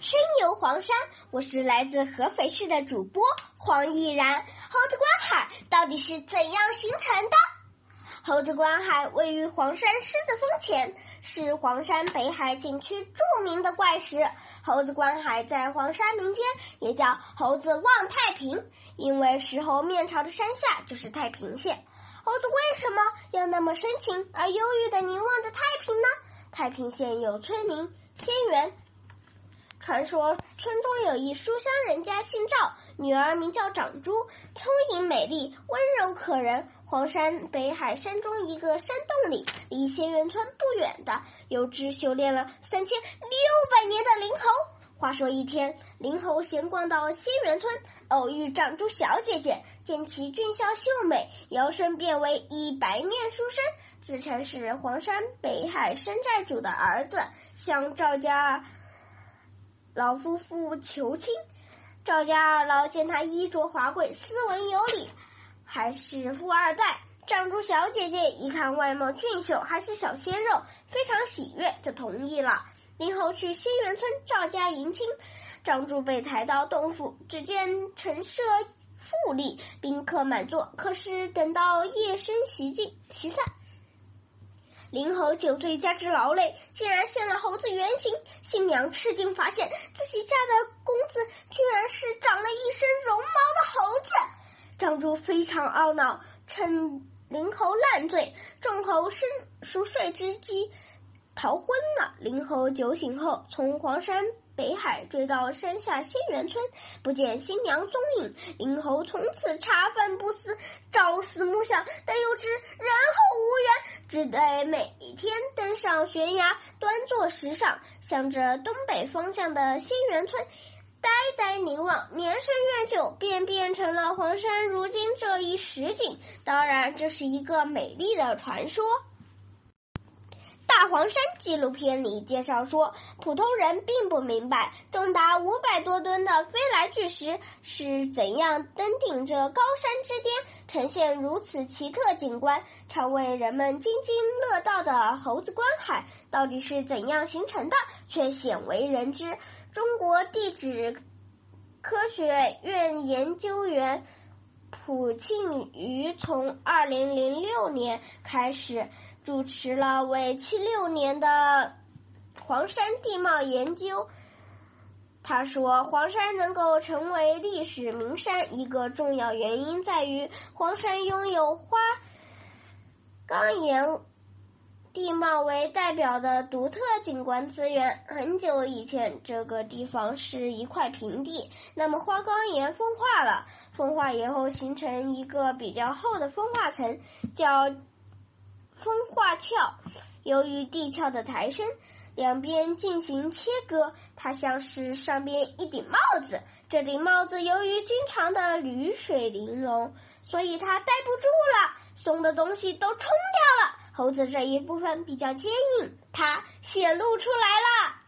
深游黄山，我是来自合肥市的主播黄毅然。猴子观海到底是怎样形成的？猴子观海位于黄山狮子峰前，是黄山北海景区著名的怪石。猴子观海在黄山民间也叫猴子望太平，因为石猴面朝的山下就是太平县。猴子为什么要那么深情而忧郁的凝望着太平呢？太平县有村民仙缘。传说村中有一书香人家，姓赵，女儿名叫长珠，聪颖美丽，温柔可人。黄山北海山中一个山洞里，离仙园村不远的，有只修炼了三千六百年的灵猴。话说一天，灵猴闲逛到仙园村，偶遇长珠小姐姐，见其俊俏秀美，摇身变为一白面书生，自称是黄山北海山寨主的儿子，向赵家。老夫妇求亲，赵家二老见他衣着华贵、斯文有礼，还是富二代。张珠小姐姐一看外貌俊秀，还是小鲜肉，非常喜悦，就同意了。林后去仙园村赵家迎亲，张珠被抬到洞府，只见陈设富丽，宾客满座。可是等到夜深席尽，席散。灵猴酒醉加之劳累，竟然现了猴子原形。新娘吃惊，发现自己家的公子居然是长了一身绒毛的猴子。张珠非常懊恼，趁灵猴烂醉、众猴深熟睡之机逃婚了。灵猴酒醒后，从黄山。北海追到山下仙园村，不见新娘踪影，灵猴从此茶饭不思，朝思暮想，但又知人后无缘，只得每天登上悬崖，端坐石上，向着东北方向的仙园村呆呆凝望，年深月久，便变成了黄山如今这一实景。当然，这是一个美丽的传说。黄山纪录片里介绍说，普通人并不明白重达五百多吨的飞来巨石是怎样登顶着高山之巅，呈现如此奇特景观。常为人们津津乐道的猴子观海到底是怎样形成的，却鲜为人知。中国地质科学院研究员。蒲庆余从二零零六年开始主持了为期六年的黄山地貌研究。他说，黄山能够成为历史名山，一个重要原因在于黄山拥有花岗岩。地貌为代表的独特景观资源。很久以前，这个地方是一块平地。那么，花岗岩风化了，风化以后形成一个比较厚的风化层，叫风化壳。由于地壳的抬升，两边进行切割，它像是上边一顶帽子。这顶帽子由于经常的雨水淋融，所以它戴不住了，松的东西都冲掉了。猴子这一部分比较坚硬，它显露出来了。